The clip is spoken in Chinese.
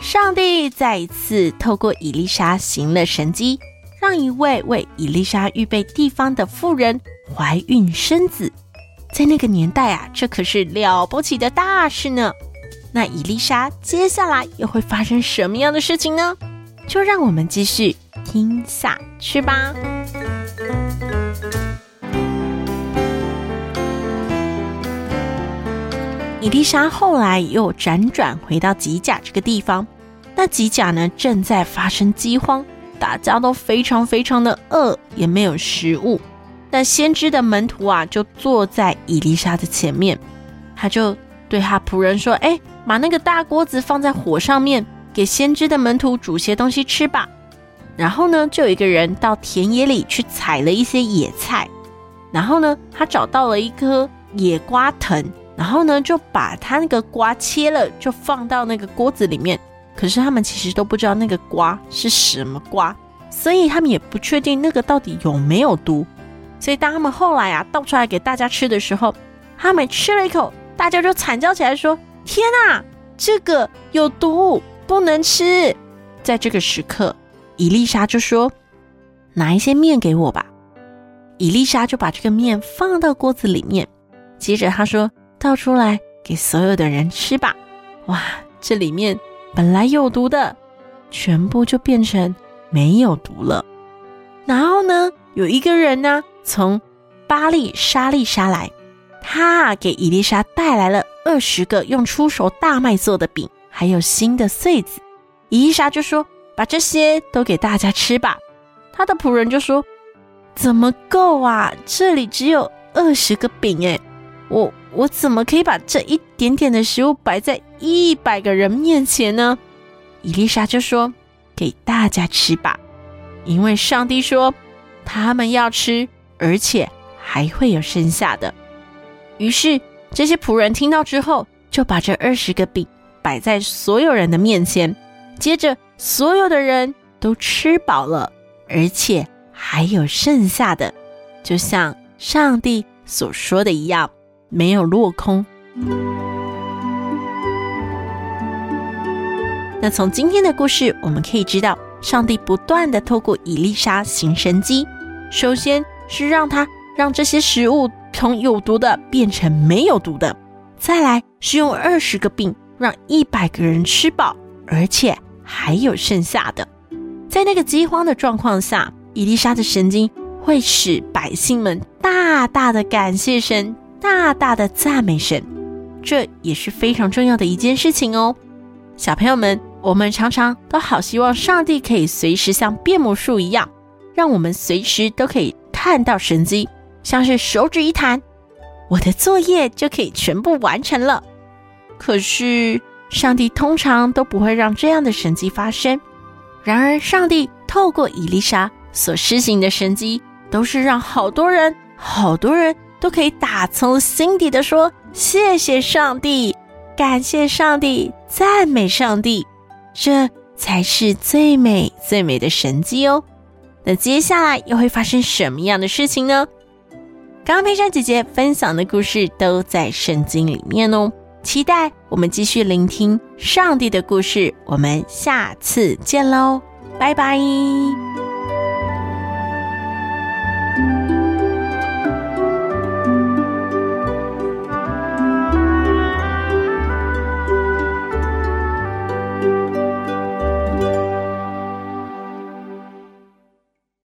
上帝再一次透过伊丽莎行了神迹，让一位为伊丽莎预备地方的妇人怀孕生子。在那个年代啊，这可是了不起的大事呢。那伊丽莎接下来又会发生什么样的事情呢？就让我们继续听下去吧。伊丽莎后来又辗转回到吉甲这个地方，那吉甲呢，正在发生饥荒，大家都非常非常的饿，也没有食物。那先知的门徒啊，就坐在以利沙的前面，他就对他仆人说：“哎，把那个大锅子放在火上面，给先知的门徒煮些东西吃吧。”然后呢，就有一个人到田野里去采了一些野菜，然后呢，他找到了一颗野瓜藤。然后呢，就把他那个瓜切了，就放到那个锅子里面。可是他们其实都不知道那个瓜是什么瓜，所以他们也不确定那个到底有没有毒。所以当他们后来啊倒出来给大家吃的时候，他们吃了一口，大家就惨叫起来说：“天哪，这个有毒，不能吃！”在这个时刻，伊丽莎就说：“拿一些面给我吧。”伊丽莎就把这个面放到锅子里面，接着他说。倒出来给所有的人吃吧！哇，这里面本来有毒的，全部就变成没有毒了。然后呢，有一个人呢，从巴利沙利沙来，他给伊丽莎带来了二十个用出熟大麦做的饼，还有新的穗子。伊丽莎就说：“把这些都给大家吃吧。”他的仆人就说：“怎么够啊？这里只有二十个饼诶，我。”我怎么可以把这一点点的食物摆在一百个人面前呢？伊丽莎就说：“给大家吃吧，因为上帝说他们要吃，而且还会有剩下的。”于是这些仆人听到之后，就把这二十个饼摆在所有人的面前。接着，所有的人都吃饱了，而且还有剩下的，就像上帝所说的一样。没有落空。那从今天的故事，我们可以知道，上帝不断的透过以利沙行神迹。首先是让他让这些食物从有毒的变成没有毒的，再来是用二十个饼让一百个人吃饱，而且还有剩下的。在那个饥荒的状况下，以利沙的神迹会使百姓们大大的感谢神。大大的赞美神，这也是非常重要的一件事情哦。小朋友们，我们常常都好希望上帝可以随时像变魔术一样，让我们随时都可以看到神迹，像是手指一弹，我的作业就可以全部完成了。可是，上帝通常都不会让这样的神迹发生。然而，上帝透过伊丽莎所施行的神迹，都是让好多人、好多人。都可以打从心底的说谢谢上帝，感谢上帝，赞美上帝，这才是最美最美的神迹哦。那接下来又会发生什么样的事情呢？刚刚佩珊姐姐分享的故事都在圣经里面哦，期待我们继续聆听上帝的故事。我们下次见喽，拜拜。